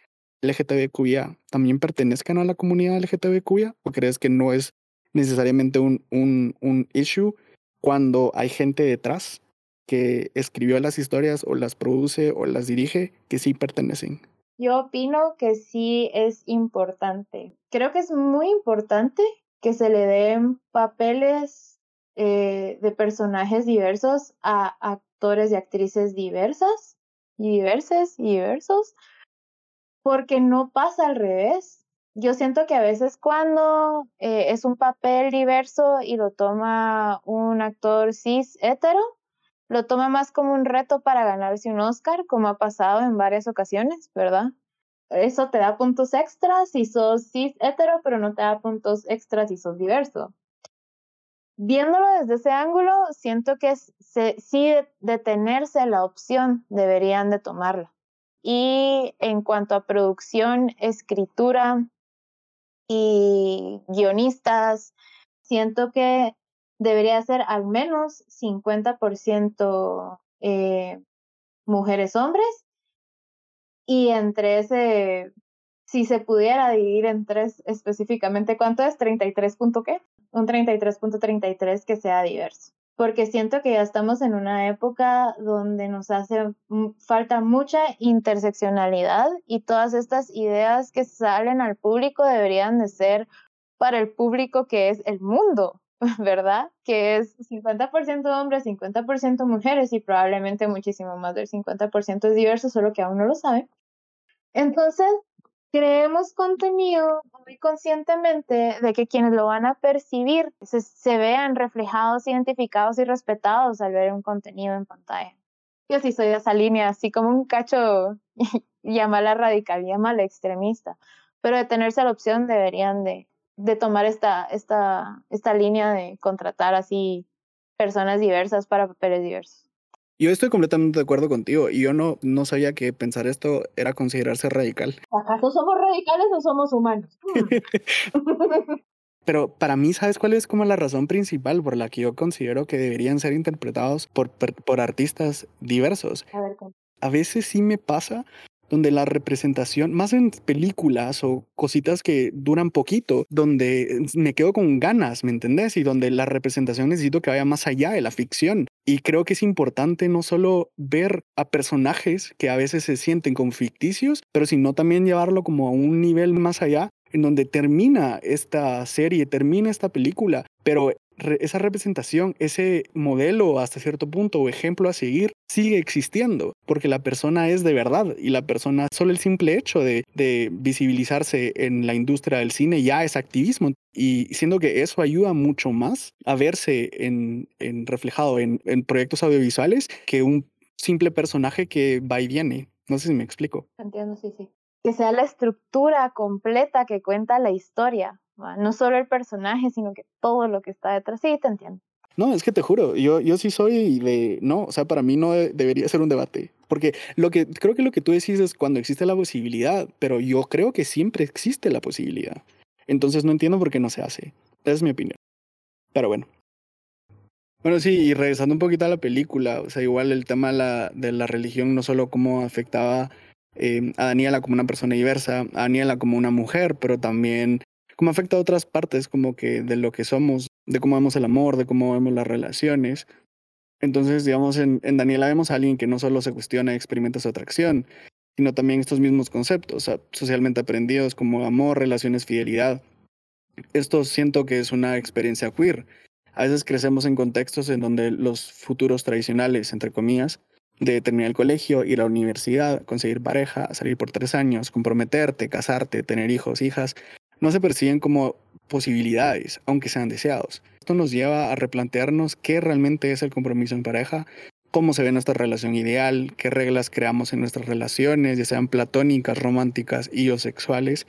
LGTBQIA también pertenezcan a la comunidad LGTBQIA? ¿O crees que no es necesariamente un, un, un issue cuando hay gente detrás que escribió las historias o las produce o las dirige que sí pertenecen. Yo opino que sí es importante. Creo que es muy importante que se le den papeles eh, de personajes diversos a actores y actrices diversas y diversas y diversos, porque no pasa al revés yo siento que a veces cuando eh, es un papel diverso y lo toma un actor cis hetero, lo toma más como un reto para ganarse un Oscar, como ha pasado en varias ocasiones, ¿verdad? Eso te da puntos extras si sos cis hetero, pero no te da puntos extras si sos diverso. Viéndolo desde ese ángulo, siento que sí de tenerse la opción deberían de tomarla. Y en cuanto a producción, escritura, y guionistas, siento que debería ser al menos 50% eh, mujeres hombres y entre ese, si se pudiera dividir en tres específicamente, ¿cuánto es? ¿33 punto qué? Un 33.33 que sea diverso. Porque siento que ya estamos en una época donde nos hace falta mucha interseccionalidad y todas estas ideas que salen al público deberían de ser para el público que es el mundo, ¿verdad? Que es 50% hombres, 50% mujeres y probablemente muchísimo más del 50% es diverso, solo que aún no lo sabe. Entonces, creemos contenido muy conscientemente de que quienes lo van a percibir se, vean reflejados, identificados y respetados al ver un contenido en pantalla. Yo sí soy de esa línea, así como un cacho, llámala radical, llámala extremista, pero de tenerse la opción deberían de, de tomar esta, esta, esta línea de contratar así personas diversas para papeles diversos. Yo estoy completamente de acuerdo contigo y yo no, no sabía que pensar esto era considerarse radical. ¿Acaso somos radicales o somos humanos? Pero para mí, ¿sabes cuál es como la razón principal por la que yo considero que deberían ser interpretados por, por, artistas diversos? A, ver, a veces sí me pasa donde la representación, más en películas o cositas que duran poquito, donde me quedo con ganas, ¿me entendés? Y donde la representación necesito que vaya más allá de la ficción. Y creo que es importante no solo ver a personajes que a veces se sienten con ficticios, pero sino también llevarlo como a un nivel más allá en donde termina esta serie, termina esta película, pero esa representación, ese modelo hasta cierto punto o ejemplo a seguir sigue existiendo, porque la persona es de verdad y la persona, solo el simple hecho de, visibilizarse en la industria del cine ya es activismo y siendo que eso ayuda mucho más a verse en, reflejado en, en proyectos audiovisuales que un simple personaje que va y viene. No sé si me explico. Entiendo, sí, sí. Que sea la estructura completa que cuenta la historia, no solo el personaje, sino que todo lo que está detrás. Sí, te entiendo. No, es que te juro, yo, yo sí soy de, no, o sea, para mí no debería ser un debate, porque lo que creo que lo que tú decís es cuando existe la posibilidad, pero yo creo que siempre existe la posibilidad. Entonces no entiendo por qué no se hace. Esa es mi opinión. Pero bueno. Bueno, sí, y regresando un poquito a la película, o sea, igual el tema de la, de la religión, no solo cómo afectaba eh, a Daniela como una persona diversa, a Daniela como una mujer, pero también cómo afecta a otras partes como que de lo que somos, de cómo vemos el amor, de cómo vemos las relaciones. Entonces, digamos, en, en Daniela vemos a alguien que no solo se cuestiona y experimenta su atracción, sino también estos mismos conceptos socialmente aprendidos como amor, relaciones, fidelidad. Esto siento que es una experiencia queer. A veces crecemos en contextos en donde los futuros tradicionales, entre comillas, de terminar el colegio, ir a la universidad, conseguir pareja, salir por tres años, comprometerte, casarte, tener hijos, hijas, no se perciben como posibilidades, aunque sean deseados. Esto nos lleva a replantearnos qué realmente es el compromiso en pareja, cómo se ve nuestra relación ideal, qué reglas creamos en nuestras relaciones, ya sean platónicas, románticas y o sexuales.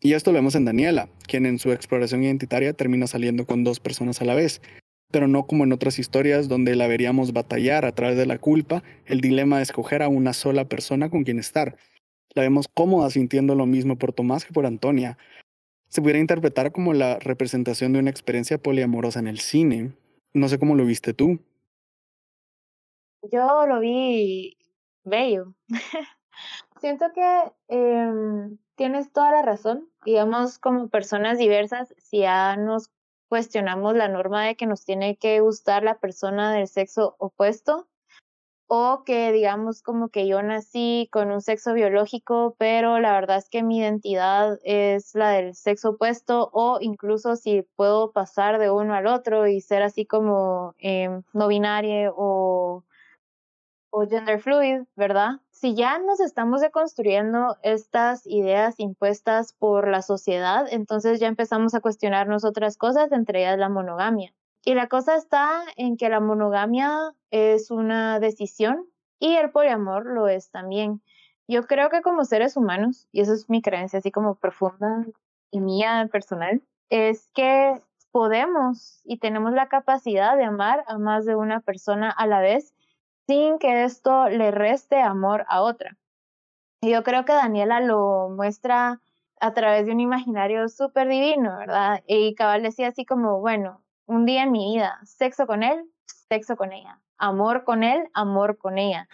Y esto lo vemos en Daniela, quien en su exploración identitaria termina saliendo con dos personas a la vez, pero no como en otras historias donde la veríamos batallar a través de la culpa, el dilema de escoger a una sola persona con quien estar. La vemos cómoda sintiendo lo mismo por Tomás que por Antonia, se pudiera interpretar como la representación de una experiencia poliamorosa en el cine. No sé cómo lo viste tú. Yo lo vi bello. Siento que em, tienes toda la razón. Digamos, como personas diversas, si ya nos cuestionamos la norma de que nos tiene que gustar la persona del sexo opuesto, o que digamos como que yo nací con un sexo biológico, pero la verdad es que mi identidad es la del sexo opuesto, o incluso si puedo pasar de uno al otro y ser así como eh, no binario o, o gender fluid, ¿verdad? Si ya nos estamos deconstruyendo estas ideas impuestas por la sociedad, entonces ya empezamos a cuestionarnos otras cosas, entre ellas la monogamia. Y la cosa está en que la monogamia es una decisión y el poliamor lo es también. Yo creo que como seres humanos, y eso es mi creencia así como profunda y mía personal, es que podemos y tenemos la capacidad de amar a más de una persona a la vez sin que esto le reste amor a otra. Y yo creo que Daniela lo muestra a través de un imaginario súper divino, ¿verdad? Y Cabal decía así como, bueno, un día en mi vida, sexo con él, sexo con ella, amor con él, amor con ella.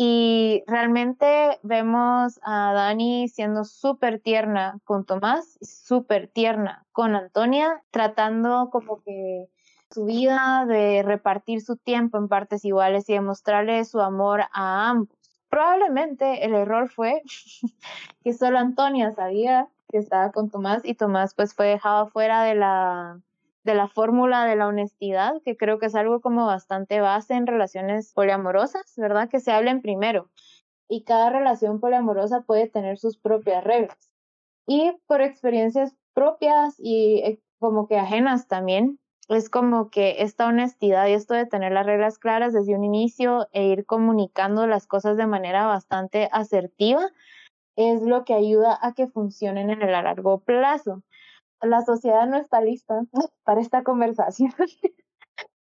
Y realmente vemos a Dani siendo súper tierna con Tomás, súper tierna con Antonia, tratando como que su vida, de repartir su tiempo en partes iguales y de mostrarle su amor a ambos. Probablemente el error fue que solo Antonia sabía que estaba con Tomás y Tomás pues fue dejado fuera de la de la fórmula de la honestidad, que creo que es algo como bastante base en relaciones poliamorosas, ¿verdad? Que se hablen primero. Y cada relación poliamorosa puede tener sus propias reglas. Y por experiencias propias y eh, como que ajenas también, es como que esta honestidad y esto de tener las reglas claras desde un inicio e ir comunicando las cosas de manera bastante asertiva es lo que ayuda a que funcionen en el largo plazo. La sociedad no está lista para esta conversación.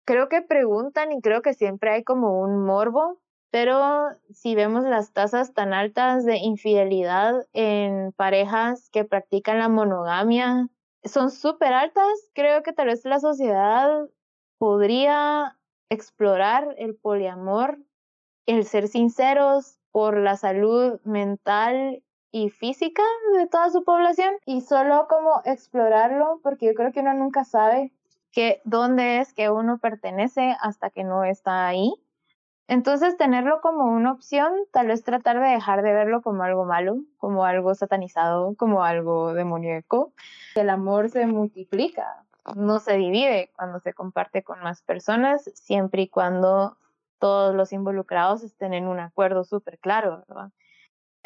creo que preguntan y creo que siempre hay como un morbo, pero si vemos las tasas tan altas de infidelidad en parejas que practican la monogamia, son súper altas. Creo que tal vez la sociedad podría explorar el poliamor, el ser sinceros por la salud mental y física de toda su población y solo como explorarlo porque yo creo que uno nunca sabe que dónde es que uno pertenece hasta que no está ahí entonces, tenerlo como una opción, tal vez tratar de dejar de verlo como algo malo, como algo satanizado, como algo demoníaco. El amor se multiplica, no se divide cuando se comparte con más personas, siempre y cuando todos los involucrados estén en un acuerdo súper claro, ¿verdad?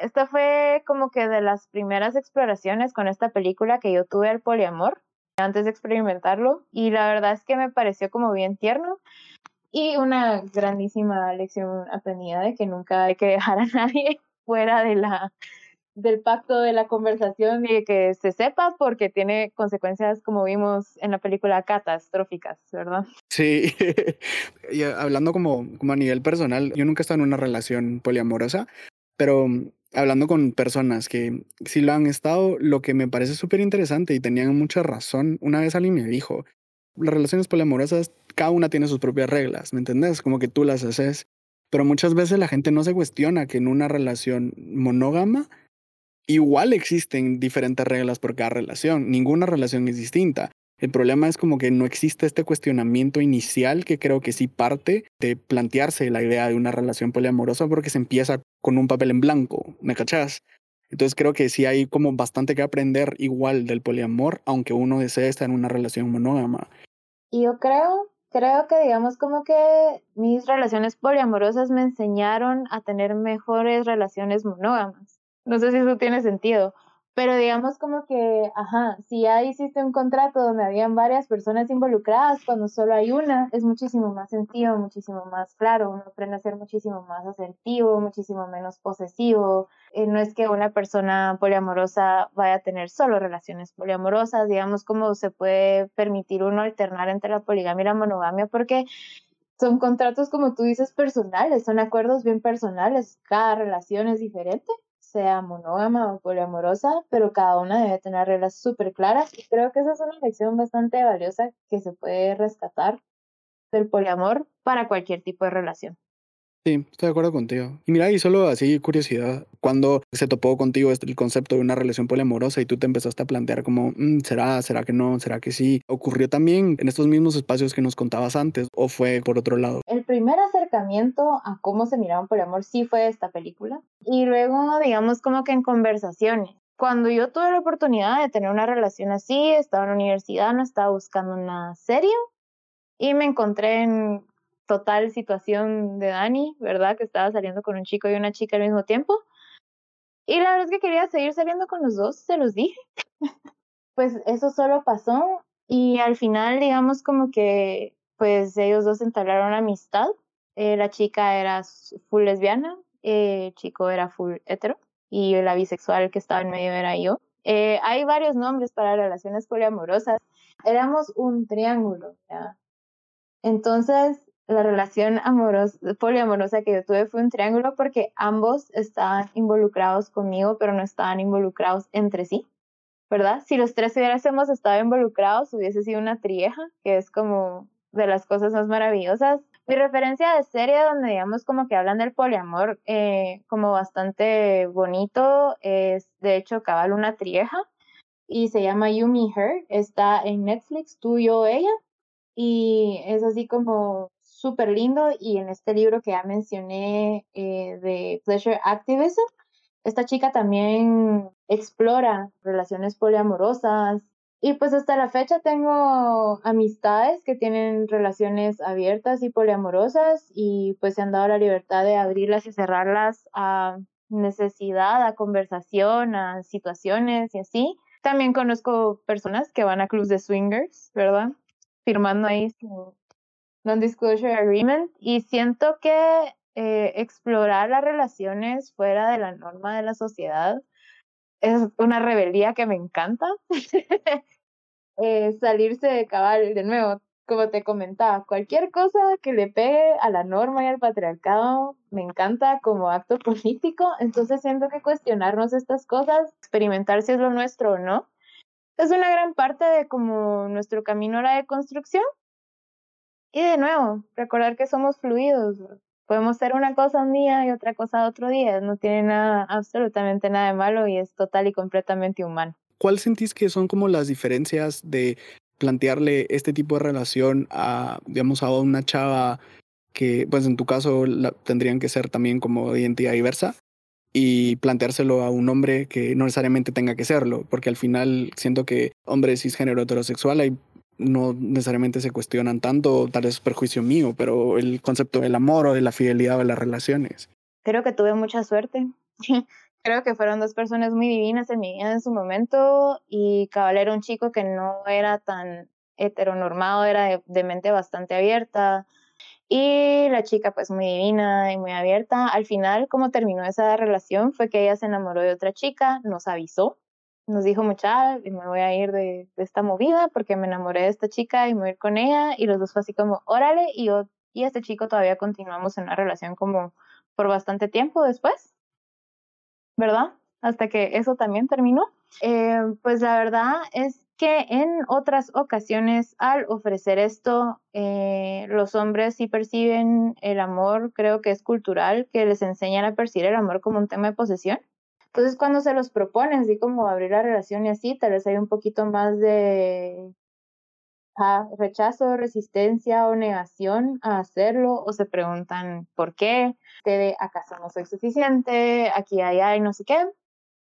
Esta fue como que de las primeras exploraciones con esta película que yo tuve al poliamor antes de experimentarlo y la verdad es que me pareció como bien tierno y una grandísima lección aprendida de que nunca hay que dejar a nadie fuera de la, del pacto de la conversación y que se sepa porque tiene consecuencias, como vimos en la película, catastróficas, ¿verdad? Sí, y hablando como, como a nivel personal, yo nunca he estado en una relación poliamorosa, pero hablando con personas que sí lo han estado, lo que me parece súper interesante y tenían mucha razón, una vez alguien me dijo, las relaciones poliamorosas, cada una tiene sus propias reglas, ¿me entendés? Como que tú las haces. Pero muchas veces la gente no se cuestiona que en una relación monógama igual existen diferentes reglas por cada relación. Ninguna relación es distinta. El problema es como que no existe este cuestionamiento inicial que creo que sí parte de plantearse la idea de una relación poliamorosa porque se empieza con un papel en blanco, ¿me cachás? Entonces creo que sí hay como bastante que aprender igual del poliamor, aunque uno desee estar en una relación monógama. Y yo creo, creo que digamos como que mis relaciones poliamorosas me enseñaron a tener mejores relaciones monógamas. No sé si eso tiene sentido, pero digamos como que, ajá, si ya hiciste un contrato donde habían varias personas involucradas, cuando solo hay una, es muchísimo más sencillo, muchísimo más claro, uno aprende a ser muchísimo más asertivo, muchísimo menos posesivo. Eh, no es que una persona poliamorosa vaya a tener solo relaciones poliamorosas, digamos como se puede permitir uno alternar entre la poligamia y la monogamia, porque son contratos, como tú dices, personales, son acuerdos bien personales, cada relación es diferente sea monógama o poliamorosa, pero cada una debe tener reglas súper claras y creo que esa es una lección bastante valiosa que se puede rescatar del poliamor para cualquier tipo de relación. Sí, estoy de acuerdo contigo. Y mira, y solo así curiosidad, cuando se topó contigo el concepto de una relación poliamorosa y tú te empezaste a plantear como, mm, ¿será? ¿Será que no? ¿Será que sí? ¿Ocurrió también en estos mismos espacios que nos contabas antes o fue por otro lado? El primer acercamiento a cómo se miraba un poliamor sí fue esta película. Y luego, digamos, como que en conversaciones. Cuando yo tuve la oportunidad de tener una relación así, estaba en la universidad, no estaba buscando nada serio y me encontré en total situación de Dani, ¿verdad? Que estaba saliendo con un chico y una chica al mismo tiempo. Y la verdad es que quería seguir saliendo con los dos, se los dije. pues eso solo pasó y al final, digamos, como que pues ellos dos entablaron amistad. Eh, la chica era full lesbiana, eh, el chico era full hetero y la bisexual que estaba en medio era yo. Eh, hay varios nombres para relaciones poliamorosas. Éramos un triángulo. ¿ya? Entonces, la relación amorosa, poliamorosa que yo tuve fue un triángulo porque ambos estaban involucrados conmigo, pero no estaban involucrados entre sí, ¿verdad? Si los tres hubiésemos estado involucrados, hubiese sido una trieja, que es como de las cosas más maravillosas. Mi referencia de serie donde digamos como que hablan del poliamor eh, como bastante bonito es de hecho cabal una trieja y se llama You Me Her, está en Netflix, tú, yo, ella y es así como súper lindo y en este libro que ya mencioné eh, de Pleasure Activism, esta chica también explora relaciones poliamorosas y pues hasta la fecha tengo amistades que tienen relaciones abiertas y poliamorosas y pues se han dado la libertad de abrirlas y cerrarlas a necesidad, a conversación, a situaciones y así. También conozco personas que van a clubs de swingers, ¿verdad? Firmando ahí non-disclosure agreement y siento que eh, explorar las relaciones fuera de la norma de la sociedad es una rebeldía que me encanta. eh, salirse de cabal, de nuevo, como te comentaba, cualquier cosa que le pegue a la norma y al patriarcado me encanta como acto político, entonces siento que cuestionarnos estas cosas, experimentar si es lo nuestro o no, es una gran parte de como nuestro camino a la deconstrucción. Y de nuevo, recordar que somos fluidos, podemos ser una cosa un día y otra cosa otro día, no tiene nada, absolutamente nada de malo y es total y completamente humano. ¿Cuál sentís que son como las diferencias de plantearle este tipo de relación a, digamos, a una chava que, pues en tu caso, tendrían que ser también como de identidad diversa y planteárselo a un hombre que no necesariamente tenga que serlo, porque al final siento que hombres cisgénero heterosexual hay no necesariamente se cuestionan tanto, tal vez perjuicio mío, pero el concepto del amor o de la fidelidad o de las relaciones. Creo que tuve mucha suerte. Creo que fueron dos personas muy divinas en mi vida en su momento y Cabal era un chico que no era tan heteronormado, era de, mente bastante abierta y la chica pues muy divina y muy abierta. Al final, como terminó esa relación, fue que ella se enamoró de otra chica, nos avisó nos dijo mucha, y me voy a ir de, esta movida porque me enamoré de esta chica y me voy a ir con ella. Y los dos fue así como, órale, y yo y este chico todavía continuamos en una relación como por bastante tiempo después, ¿verdad? Hasta que eso también terminó. Eh, pues la verdad es que en otras ocasiones al ofrecer esto, eh, los hombres sí perciben el amor, creo que es cultural, que les enseñan a percibir el amor como un tema de posesión entonces, cuando se los proponen, así como abrir la relación y así, tal vez hay un poquito más de rechazo, resistencia o negación a hacerlo, o se preguntan por qué, de acaso no soy suficiente, aquí hay, no sé qué.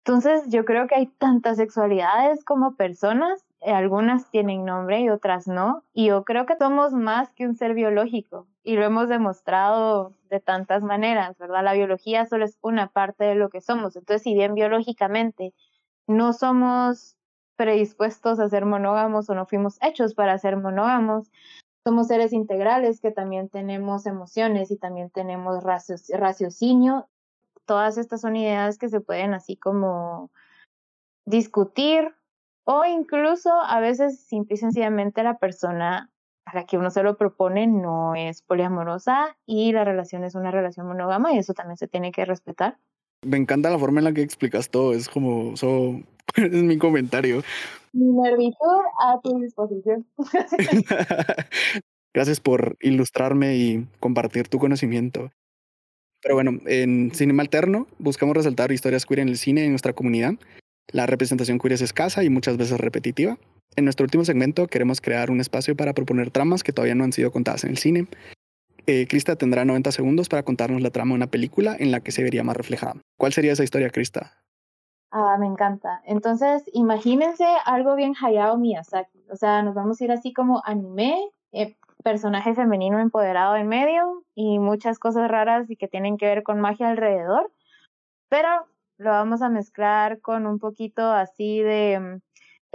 Entonces, yo creo que hay tantas sexualidades como personas eh, algunas tienen nombre y otras no. Y yo creo que somos más que un ser biológico y lo hemos demostrado de tantas maneras, ¿verdad? La biología solo es una parte de lo que somos. Entonces, si bien biológicamente no somos predispuestos a ser monógamos o no fuimos hechos para ser monógamos, somos seres integrales que también tenemos emociones y también tenemos raciocinio. Todas estas son ideas que se pueden así como discutir o incluso a veces simple y sencillamente la persona a la que uno se lo propone no es poliamorosa y la relación es una relación monógama y eso también se tiene que respetar. Me encanta la forma en la que explicas todo, es como, eso es mi comentario. Mi nervito a tu disposición. Gracias por ilustrarme y compartir tu conocimiento. Pero bueno, en Cinema Alterno buscamos resaltar historias queer en el cine en nuestra comunidad la representación queer es escasa y muchas veces repetitiva. En nuestro último segmento queremos crear un espacio para proponer tramas que todavía no han sido contadas en el cine. Eh, Krista tendrá 90 segundos para contarnos la trama de una película en la que se vería más reflejada. ¿Cuál sería esa historia, Krista? Ah, me encanta. Entonces, imagínense algo bien Hayao Miyazaki. O sea, nos vamos a ir así como anime, eh, personaje femenino empoderado en medio y muchas cosas raras y que tienen que ver con magia alrededor. Pero lo vamos a mezclar con un poquito así de mm,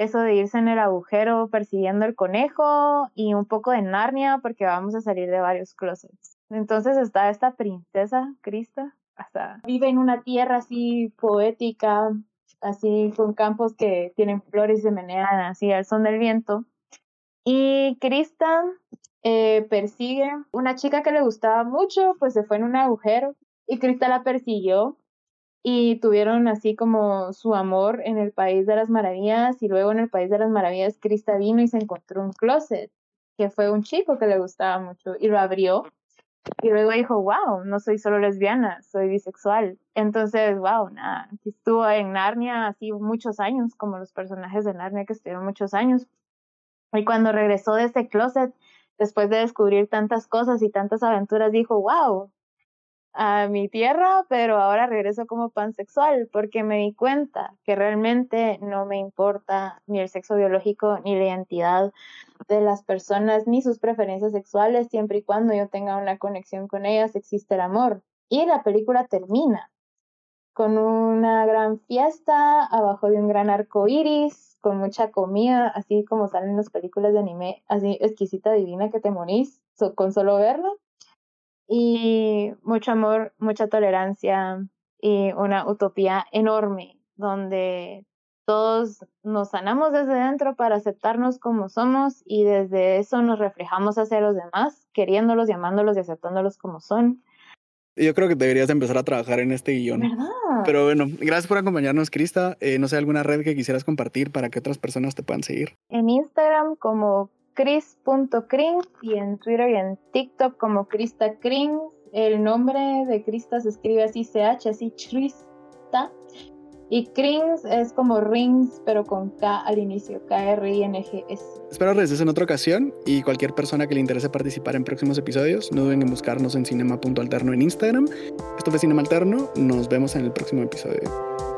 eso de irse en el agujero persiguiendo el conejo y un poco de Narnia porque vamos a salir de varios closets. Entonces está esta princesa, Krista, hasta vive en una tierra así poética, así con campos que tienen flores y se menean así al son del viento. Y Krista eh, persigue una chica que le gustaba mucho, pues se fue en un agujero y Krista la persiguió y tuvieron así como su amor en el País de las Maravillas y luego en el País de las Maravillas Krista vino y se encontró un closet que fue un chico que le gustaba mucho y lo abrió y luego dijo, wow, no soy solo lesbiana, soy bisexual. Entonces, wow, nada, estuvo en Narnia así muchos años, como los personajes de Narnia que estuvieron muchos años. Y cuando regresó de ese closet, después de descubrir tantas cosas y tantas aventuras, dijo, wow, a mi tierra, pero ahora regreso como pansexual porque me di cuenta que realmente no me importa ni el sexo biológico ni la identidad de las personas ni sus preferencias sexuales, siempre y cuando yo tenga una conexión con ellas existe el amor. Y la película termina con una gran fiesta abajo de un gran arco iris, con mucha comida, así como salen las películas de anime, así exquisita, divina que te morís con solo verlo y mucho amor, mucha tolerancia y una utopía enorme donde todos nos sanamos desde dentro para aceptarnos como somos y desde eso nos reflejamos hacia los demás, queriéndolos, llamándolos y aceptándolos como son. Yo creo que deberías empezar a trabajar en este guion. Pero bueno, gracias por acompañarnos, Crista. Eh, no sé, ¿alguna red que quisieras compartir para que otras personas te puedan seguir? En Instagram como Chris.Krings y en Twitter y en TikTok como Krista Krings. El nombre de Krista se escribe así CH, así Krista. Y Krings es como rings, pero con K al inicio, K-R-I-N-G-S. Espero regreses en otra ocasión y cualquier persona que le interese participar en próximos episodios, no duden en buscarnos en cinema.alterno en Instagram. Esto fue Cinema Alterno, nos vemos en el próximo episodio.